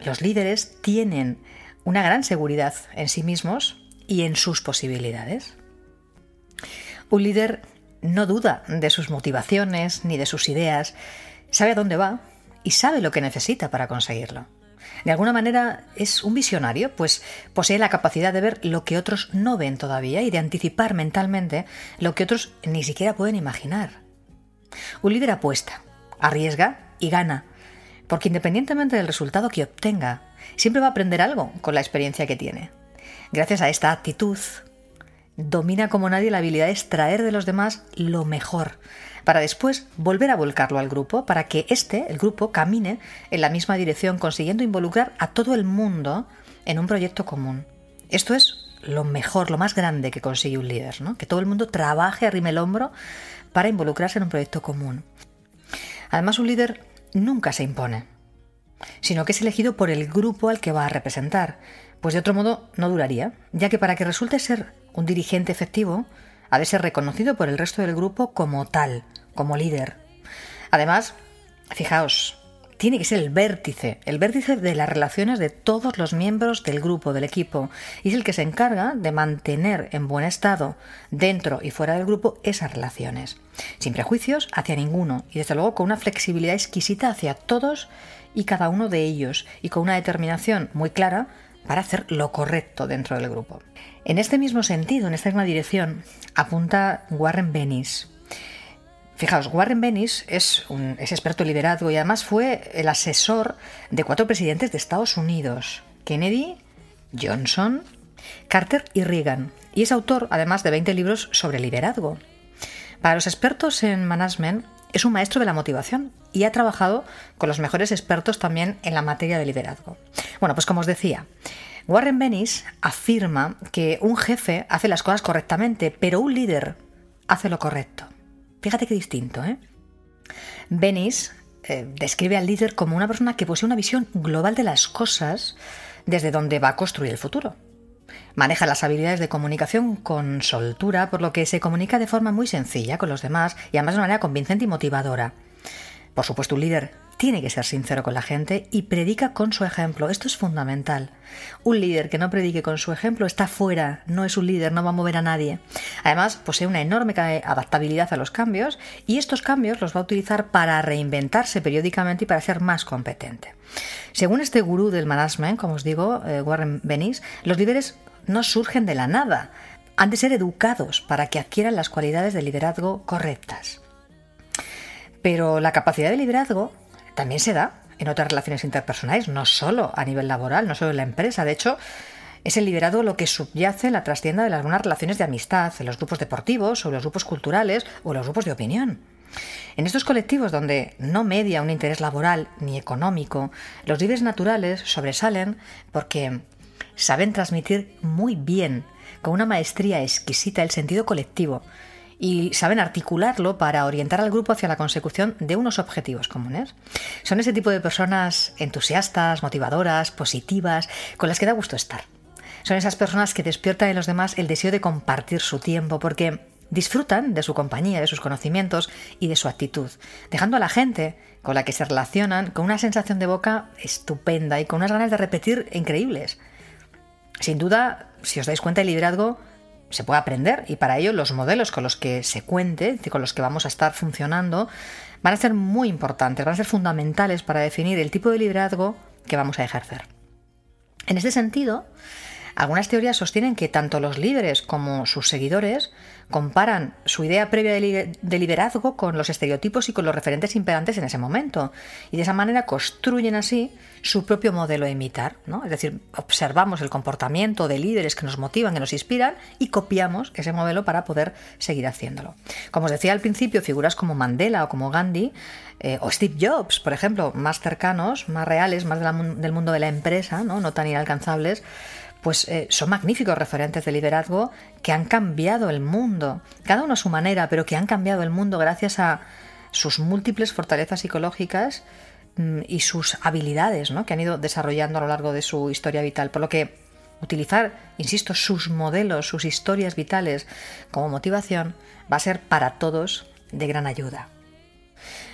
los líderes tienen una gran seguridad en sí mismos y en sus posibilidades. Un líder no duda de sus motivaciones ni de sus ideas, sabe a dónde va y sabe lo que necesita para conseguirlo. De alguna manera es un visionario, pues posee la capacidad de ver lo que otros no ven todavía y de anticipar mentalmente lo que otros ni siquiera pueden imaginar. Un líder apuesta, arriesga y gana, porque independientemente del resultado que obtenga, siempre va a aprender algo con la experiencia que tiene. Gracias a esta actitud, domina como nadie la habilidad de extraer de los demás lo mejor, para después volver a volcarlo al grupo, para que éste, el grupo, camine en la misma dirección, consiguiendo involucrar a todo el mundo en un proyecto común. Esto es lo mejor, lo más grande que consigue un líder, ¿no? que todo el mundo trabaje, arrime el hombro para involucrarse en un proyecto común. Además, un líder nunca se impone, sino que es elegido por el grupo al que va a representar, pues de otro modo no duraría, ya que para que resulte ser un dirigente efectivo, ha de ser reconocido por el resto del grupo como tal, como líder. Además, fijaos, tiene que ser el vértice, el vértice de las relaciones de todos los miembros del grupo, del equipo, y es el que se encarga de mantener en buen estado, dentro y fuera del grupo, esas relaciones, sin prejuicios hacia ninguno, y desde luego con una flexibilidad exquisita hacia todos y cada uno de ellos, y con una determinación muy clara para hacer lo correcto dentro del grupo. En este mismo sentido, en esta misma dirección, apunta Warren Bennis. Fijaos, Warren Bennis es, un, es experto en liderazgo y además fue el asesor de cuatro presidentes de Estados Unidos, Kennedy, Johnson, Carter y Reagan, y es autor además de 20 libros sobre liderazgo. Para los expertos en management, es un maestro de la motivación y ha trabajado con los mejores expertos también en la materia de liderazgo. Bueno, pues como os decía, Warren Bennis afirma que un jefe hace las cosas correctamente, pero un líder hace lo correcto. Fíjate qué distinto, ¿eh? Bennis eh, describe al líder como una persona que posee una visión global de las cosas desde donde va a construir el futuro. Maneja las habilidades de comunicación con soltura, por lo que se comunica de forma muy sencilla con los demás y además de manera convincente y motivadora. Por supuesto, un líder tiene que ser sincero con la gente y predica con su ejemplo. Esto es fundamental. Un líder que no predique con su ejemplo está fuera, no es un líder, no va a mover a nadie. Además, posee una enorme adaptabilidad a los cambios y estos cambios los va a utilizar para reinventarse periódicamente y para ser más competente. Según este gurú del management, como os digo, eh, Warren Bennis, los líderes no surgen de la nada, han de ser educados para que adquieran las cualidades de liderazgo correctas. Pero la capacidad de liderazgo también se da en otras relaciones interpersonales, no solo a nivel laboral, no solo en la empresa. De hecho, es el liderazgo lo que subyace en la trastienda de algunas relaciones de amistad, en los grupos deportivos, o los grupos culturales, o los grupos de opinión. En estos colectivos donde no media un interés laboral ni económico, los líderes naturales sobresalen porque saben transmitir muy bien, con una maestría exquisita, el sentido colectivo, y saben articularlo para orientar al grupo hacia la consecución de unos objetivos comunes. Son ese tipo de personas entusiastas, motivadoras, positivas, con las que da gusto estar. Son esas personas que despiertan en los demás el deseo de compartir su tiempo porque disfrutan de su compañía, de sus conocimientos y de su actitud, dejando a la gente con la que se relacionan con una sensación de boca estupenda y con unas ganas de repetir increíbles. Sin duda, si os dais cuenta, el liderazgo se puede aprender y para ello los modelos con los que se cuente, con los que vamos a estar funcionando, van a ser muy importantes, van a ser fundamentales para definir el tipo de liderazgo que vamos a ejercer. En este sentido, algunas teorías sostienen que tanto los líderes como sus seguidores comparan su idea previa de liderazgo con los estereotipos y con los referentes imperantes en ese momento. Y de esa manera construyen así su propio modelo a imitar. ¿no? Es decir, observamos el comportamiento de líderes que nos motivan, que nos inspiran y copiamos ese modelo para poder seguir haciéndolo. Como os decía al principio, figuras como Mandela o como Gandhi eh, o Steve Jobs, por ejemplo, más cercanos, más reales, más del mundo de la empresa, no, no tan inalcanzables, pues eh, son magníficos referentes de liderazgo que han cambiado el mundo, cada uno a su manera, pero que han cambiado el mundo gracias a sus múltiples fortalezas psicológicas mm, y sus habilidades ¿no? que han ido desarrollando a lo largo de su historia vital. Por lo que utilizar, insisto, sus modelos, sus historias vitales como motivación va a ser para todos de gran ayuda.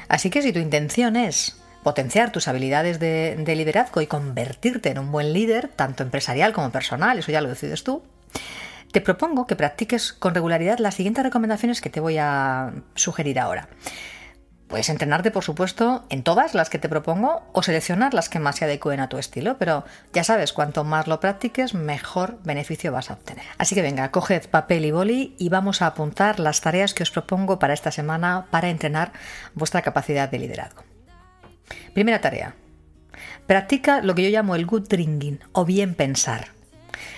Así que si tu intención es potenciar tus habilidades de, liderazgo y convertirte en un buen líder, tanto empresarial como personal, eso ya lo decides tú, te propongo que practiques con regularidad las siguientes recomendaciones que te voy a sugerir ahora. Puedes entrenarte, por supuesto, en todas las que te propongo o seleccionar las que más se adecuen a tu estilo, pero ya sabes, cuanto más lo practiques, mejor beneficio vas a obtener. Así que venga, coged papel y boli y vamos a apuntar las tareas que os propongo para esta semana para entrenar vuestra capacidad de liderazgo. Primera tarea. Practica lo que yo llamo el good drinking o bien pensar.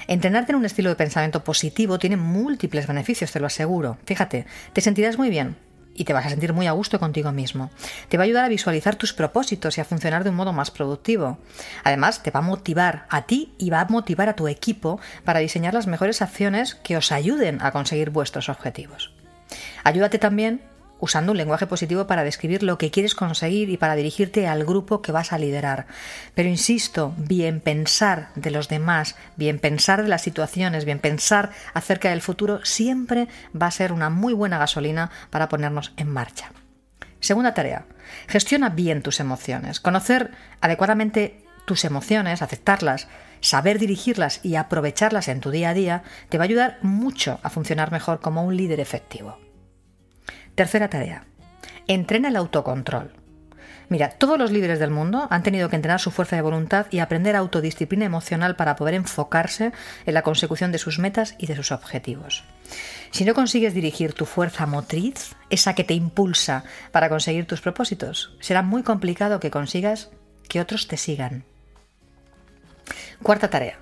Entrenarte en un estilo de pensamiento positivo tiene múltiples beneficios, te lo aseguro. Fíjate, te sentirás muy bien y te vas a sentir muy a gusto contigo mismo. Te va a ayudar a visualizar tus propósitos y a funcionar de un modo más productivo. Además, te va a motivar a ti y va a motivar a tu equipo para diseñar las mejores acciones que os ayuden a conseguir vuestros objetivos. Ayúdate también usando un lenguaje positivo para describir lo que quieres conseguir y para dirigirte al grupo que vas a liderar. Pero insisto, bien pensar de los demás, bien pensar de las situaciones, bien pensar acerca del futuro, siempre va a ser una muy buena gasolina para ponernos en marcha. Segunda tarea, gestiona bien tus emociones. Conocer adecuadamente tus emociones, aceptarlas, saber dirigirlas y aprovecharlas en tu día a día te va a ayudar mucho a funcionar mejor como un líder efectivo. Tercera tarea. Entrena el autocontrol. Mira, todos los líderes del mundo han tenido que entrenar su fuerza de voluntad y aprender autodisciplina emocional para poder enfocarse en la consecución de sus metas y de sus objetivos. Si no consigues dirigir tu fuerza motriz, esa que te impulsa para conseguir tus propósitos, será muy complicado que consigas que otros te sigan. Cuarta tarea.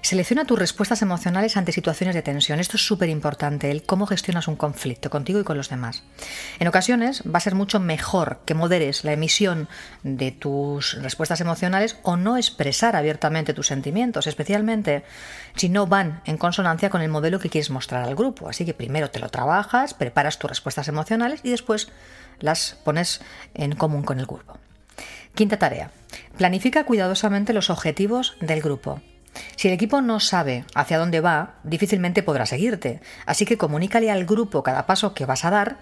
Selecciona tus respuestas emocionales ante situaciones de tensión. Esto es súper importante, el cómo gestionas un conflicto contigo y con los demás. En ocasiones va a ser mucho mejor que moderes la emisión de tus respuestas emocionales o no expresar abiertamente tus sentimientos, especialmente si no van en consonancia con el modelo que quieres mostrar al grupo. Así que primero te lo trabajas, preparas tus respuestas emocionales y después las pones en común con el grupo. Quinta tarea. Planifica cuidadosamente los objetivos del grupo. Si el equipo no sabe hacia dónde va, difícilmente podrá seguirte, así que comunícale al grupo cada paso que vas a dar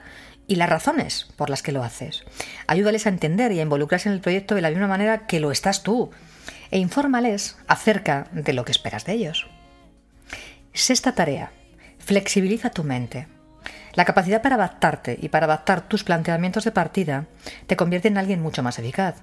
y las razones por las que lo haces. Ayúdales a entender y a involucrarse en el proyecto de la misma manera que lo estás tú e infórmales acerca de lo que esperas de ellos. Sexta tarea. Flexibiliza tu mente. La capacidad para adaptarte y para adaptar tus planteamientos de partida te convierte en alguien mucho más eficaz.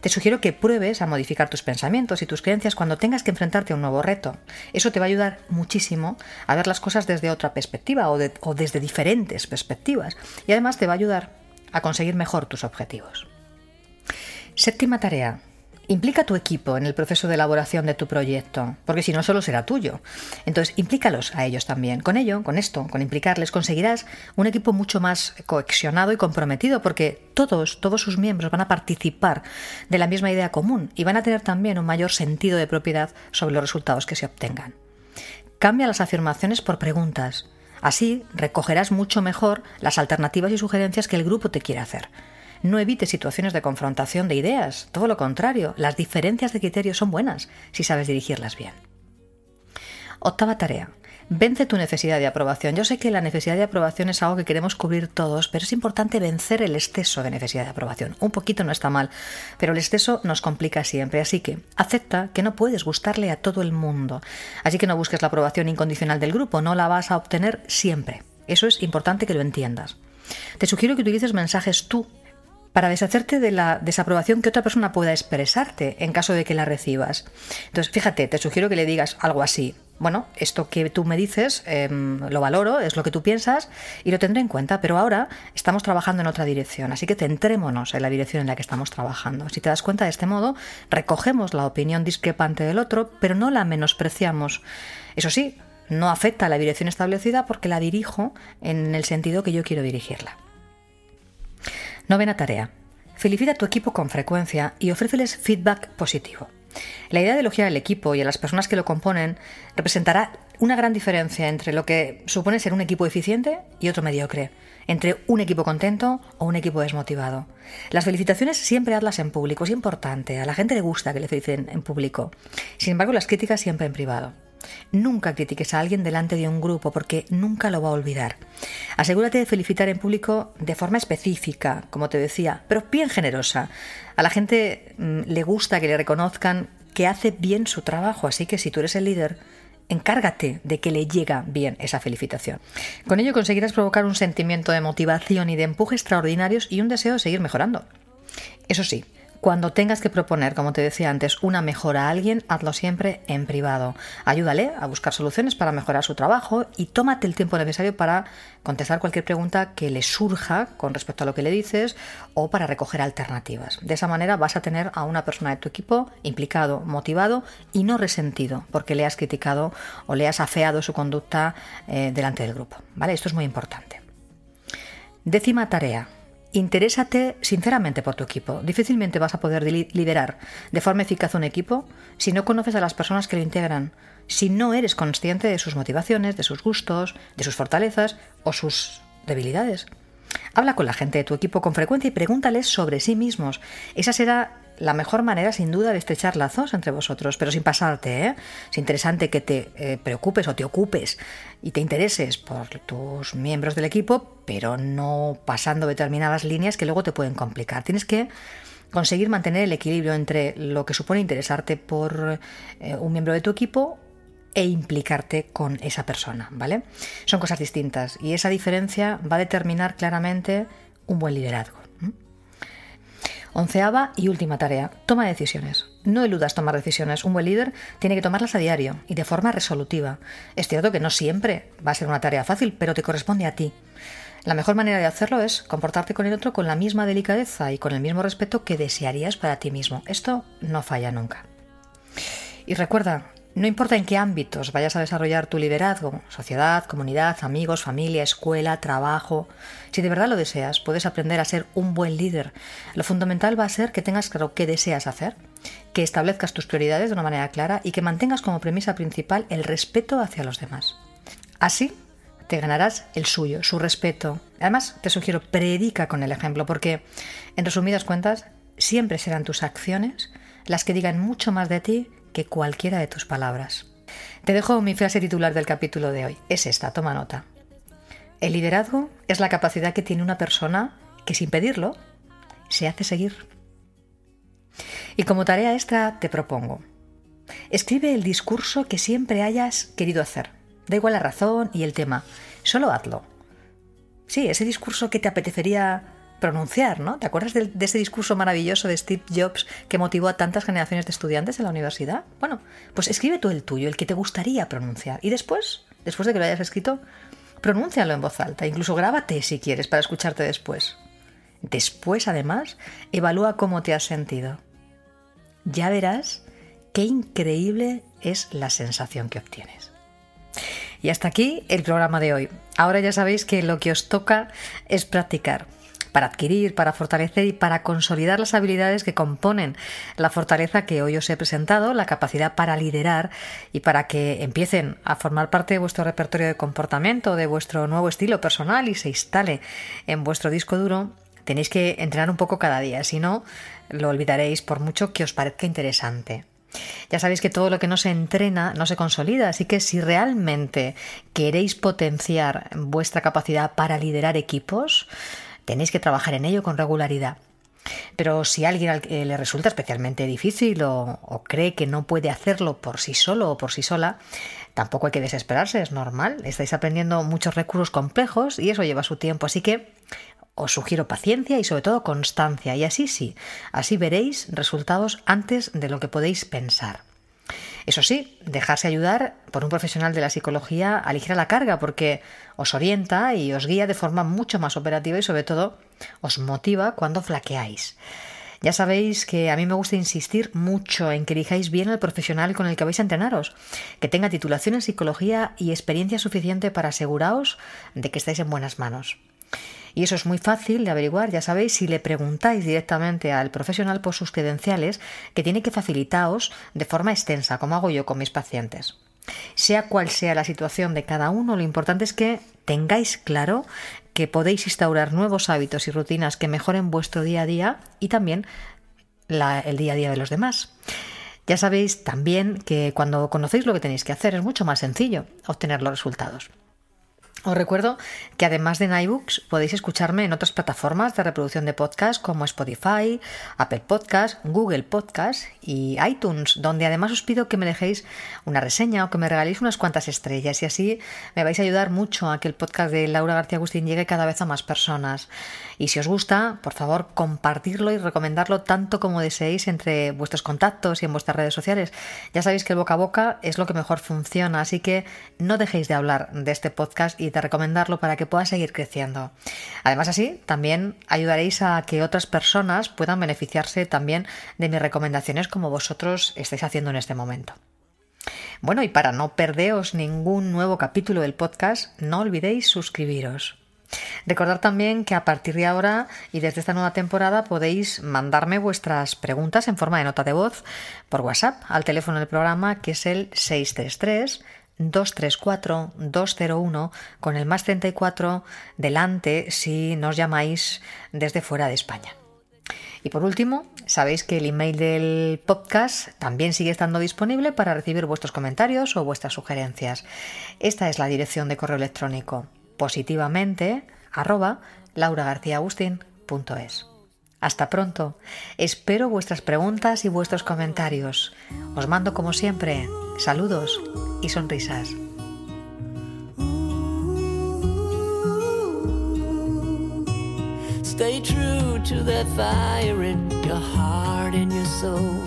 Te sugiero que pruebes a modificar tus pensamientos y tus creencias cuando tengas que enfrentarte a un nuevo reto. Eso te va a ayudar muchísimo a ver las cosas desde otra perspectiva o, desde diferentes perspectivas. Y además te va a ayudar a conseguir mejor tus objetivos. Séptima tarea. Implica a tu equipo en el proceso de elaboración de tu proyecto, porque si no solo será tuyo. Entonces, implícalos a ellos también. Con ello, con esto, con implicarles, conseguirás un equipo mucho más cohesionado y comprometido, porque todos, todos sus miembros van a participar de la misma idea común y van a tener también un mayor sentido de propiedad sobre los resultados que se obtengan. Cambia las afirmaciones por preguntas. Así recogerás mucho mejor las alternativas y sugerencias que el grupo te quiere hacer. No evite situaciones de confrontación de ideas, todo lo contrario, las diferencias de criterios son buenas si sabes dirigirlas bien. Octava tarea. Vence tu necesidad de aprobación. Yo sé que la necesidad de aprobación es algo que queremos cubrir todos, pero es importante vencer el exceso de necesidad de aprobación. Un poquito no está mal, pero el exceso nos complica siempre. Así que acepta que no puedes gustarle a todo el mundo. Así que no busques la aprobación incondicional del grupo, no la vas a obtener siempre. Eso es importante que lo entiendas. Te sugiero que utilices mensajes tú para deshacerte de la desaprobación que otra persona pueda expresarte en caso de que la recibas. Entonces, fíjate, te sugiero que le digas algo así. Bueno, esto que tú me dices em, lo valoro, es lo que tú piensas y lo tendré en cuenta, pero ahora estamos trabajando en otra dirección, así que centrémonos en la dirección en la que estamos trabajando. Si te das cuenta de este modo, recogemos la opinión discrepante del otro, pero no la menospreciamos. Eso sí, no afecta a la dirección establecida porque la dirijo en el sentido que yo quiero dirigirla. Novena tarea. Felicita a tu equipo con frecuencia y ofréceles feedback positivo. La idea de elogiar al equipo y a las personas que lo componen representará una gran diferencia entre lo que supone ser un equipo eficiente y otro mediocre, entre un equipo contento o un equipo desmotivado. Las felicitaciones siempre hazlas en público, es importante, a la gente le gusta que le feliciten en público. Sin embargo, las críticas siempre en privado. Nunca critiques a alguien delante de un grupo porque nunca lo va a olvidar. Asegúrate de felicitar en público de forma específica, como te decía, pero bien generosa. A la gente mm, le gusta que le reconozcan que hace bien su trabajo, así que si tú eres el líder, encárgate de que le llega bien esa felicitación. Con ello conseguirás provocar un sentimiento de motivación y de empuje extraordinarios y un deseo de seguir mejorando. Eso sí, cuando tengas que proponer, como te decía antes, una mejora a alguien, hazlo siempre en privado. Ayúdale a buscar soluciones para mejorar su trabajo y tómate el tiempo necesario para contestar cualquier pregunta que le surja con respecto a lo que le dices o para recoger alternativas. De esa manera vas a tener a una persona de tu equipo implicado, motivado y no resentido porque le has criticado o le has afeado su conducta eh, delante del grupo. ¿Vale? Esto es muy importante. Décima tarea Interésate sinceramente por tu equipo. Difícilmente vas a poder liderar de forma eficaz un equipo si no conoces a las personas que lo integran, si no eres consciente de sus motivaciones, de sus gustos, de sus fortalezas o sus debilidades. Habla con la gente de tu equipo con frecuencia y pregúntales sobre sí mismos. Esa será la mejor manera, sin duda, de estrechar lazos entre vosotros, pero sin pasarte. ¿eh? Es interesante que te eh, preocupes o te ocupes y te intereses por tus miembros del equipo, pero no pasando determinadas líneas que luego te pueden complicar. Tienes que conseguir mantener el equilibrio entre lo que supone interesarte por eh, un miembro de tu equipo e implicarte con esa persona, ¿vale? Son cosas distintas y esa diferencia va a determinar claramente un buen liderazgo. Onceava y última tarea, toma decisiones. No eludas tomar decisiones. Un buen líder tiene que tomarlas a diario y de forma resolutiva. Es cierto que no siempre va a ser una tarea fácil, pero te corresponde a ti. La mejor manera de hacerlo es comportarte con el otro con la misma delicadeza y con el mismo respeto que desearías para ti mismo. Esto no falla nunca. Y recuerda, no importa en qué ámbitos vayas a desarrollar tu liderazgo, sociedad, comunidad, amigos, familia, escuela, trabajo, si de verdad lo deseas, puedes aprender a ser un buen líder. Lo fundamental va a ser que tengas claro qué deseas hacer, que establezcas tus prioridades de una manera clara y que mantengas como premisa principal el respeto hacia los demás. Así te ganarás el suyo, su respeto. Además, te sugiero, predica con el ejemplo, porque, en resumidas cuentas, siempre serán tus acciones las que digan mucho más de ti que cualquiera de tus palabras. Te dejo mi frase titular del capítulo de hoy. Es esta, toma nota. el liderazgo es la capacidad que tiene una persona que sin pedirlo se hace seguir. Y como tarea extra te propongo, escribe el discurso que siempre hayas querido hacer. Da igual la razón y el tema, solo hazlo. Sí, ese discurso que te apetecería pronunciar, ¿no? ¿Te acuerdas de, ese discurso maravilloso de Steve Jobs que motivó a tantas generaciones de estudiantes en la universidad? Bueno, pues escribe tú el tuyo, el que te gustaría pronunciar. Y después, después de que lo hayas escrito, pronúncialo en voz alta. Incluso grábate si quieres para escucharte después. Después, además, evalúa cómo te has sentido. Ya verás qué increíble es la sensación que obtienes. Y hasta aquí el programa de hoy. Ahora ya sabéis que lo que os toca es practicar para adquirir, para fortalecer y para consolidar las habilidades que componen la fortaleza que hoy os he presentado, la capacidad para liderar y para que empiecen a formar parte de vuestro repertorio de comportamiento, de vuestro nuevo estilo personal y se instale en vuestro disco duro, tenéis que entrenar un poco cada día, si no, lo olvidaréis por mucho que os parezca interesante. Ya sabéis que todo lo que no se entrena no se consolida, así que si realmente queréis potenciar vuestra capacidad para liderar equipos, Tenéis que trabajar en ello con regularidad. Pero si a alguien le resulta especialmente difícil o, cree que no puede hacerlo por sí solo o por sí sola, tampoco hay que desesperarse, es normal. Estáis aprendiendo muchos recursos complejos y eso lleva su tiempo. Así que os sugiero paciencia y sobre todo constancia. Y así sí, así veréis resultados antes de lo que podéis pensar. Eso sí, dejarse ayudar por un profesional de la psicología aligera la carga porque os orienta y os guía de forma mucho más operativa y sobre todo os motiva cuando flaqueáis. Ya sabéis que a mí me gusta insistir mucho en que elijáis bien al profesional con el que vais a entrenaros, que tenga titulación en psicología y experiencia suficiente para aseguraros de que estáis en buenas manos. Y eso es muy fácil de averiguar, ya sabéis, si le preguntáis directamente al profesional por sus credenciales, que tiene que facilitaros de forma extensa, como hago yo con mis pacientes. Sea cual sea la situación de cada uno, lo importante es que tengáis claro que podéis instaurar nuevos hábitos y rutinas que mejoren vuestro día a día y también el día a día de los demás. Ya sabéis también que cuando conocéis lo que tenéis que hacer es mucho más sencillo obtener los resultados. Os recuerdo que además de en iBooks podéis escucharme en otras plataformas de reproducción de podcast como Spotify, Apple Podcast, Google Podcast y iTunes, donde además os pido que me dejéis una reseña o que me regaléis unas cuantas estrellas y así me vais a ayudar mucho a que el podcast de Laura García Agustín llegue cada vez a más personas. Y si os gusta, por favor, compartirlo y recomendarlo tanto como deseéis entre vuestros contactos y en vuestras redes sociales. Ya sabéis que el boca a boca es lo que mejor funciona, así que no dejéis de hablar de este podcast y recomendarlo para que pueda seguir creciendo. Además así, también ayudaréis a que otras personas puedan beneficiarse también de mis recomendaciones como vosotros estáis haciendo en este momento. Bueno, y para no perderos ningún nuevo capítulo del podcast, no olvidéis suscribiros. Recordad también que a partir de ahora y desde esta nueva temporada podéis mandarme vuestras preguntas en forma de nota de voz por WhatsApp al teléfono del programa que es el 633 234-201 con el más 34 delante si nos llamáis desde fuera de España. Y por último, sabéis que el email del podcast también sigue estando disponible para recibir vuestros comentarios o vuestras sugerencias. Esta es la dirección de correo electrónico positivamente arroba lauragarciaagustin.es. Hasta pronto. Espero vuestras preguntas y vuestros comentarios. Os mando como siempre saludos y sonrisas. Stay true to that fire in your heart and your soul.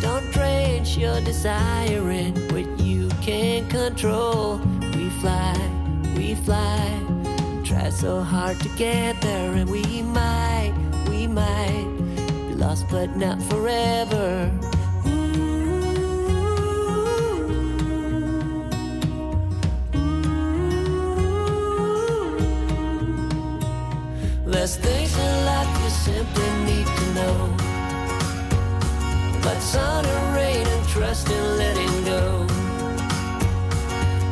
Don't drench your desire in what you can't control. We fly, we fly. Try so hard to get there, and we might, might be lost, but not forever. There's things in life you simply need to know. But sun and rain and trust in letting go.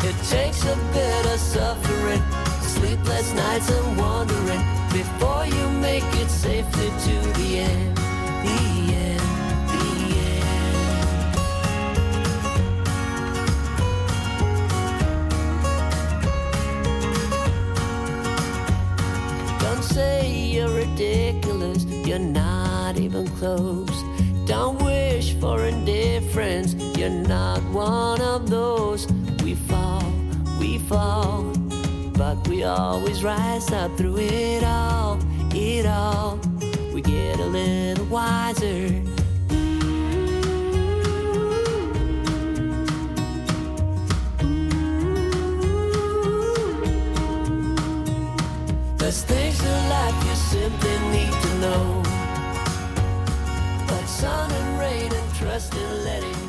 It takes a bit of suffering, sleepless nights and wandering before you make it safely to the end, the end, the end. Don't say you're ridiculous, you're not even close. Don't wish for indifference, you're not one of those. We fall, we fall but we always rise up through it all, it all. We get a little wiser. There's things in life you simply need to know. But sun and rain and trust in letting.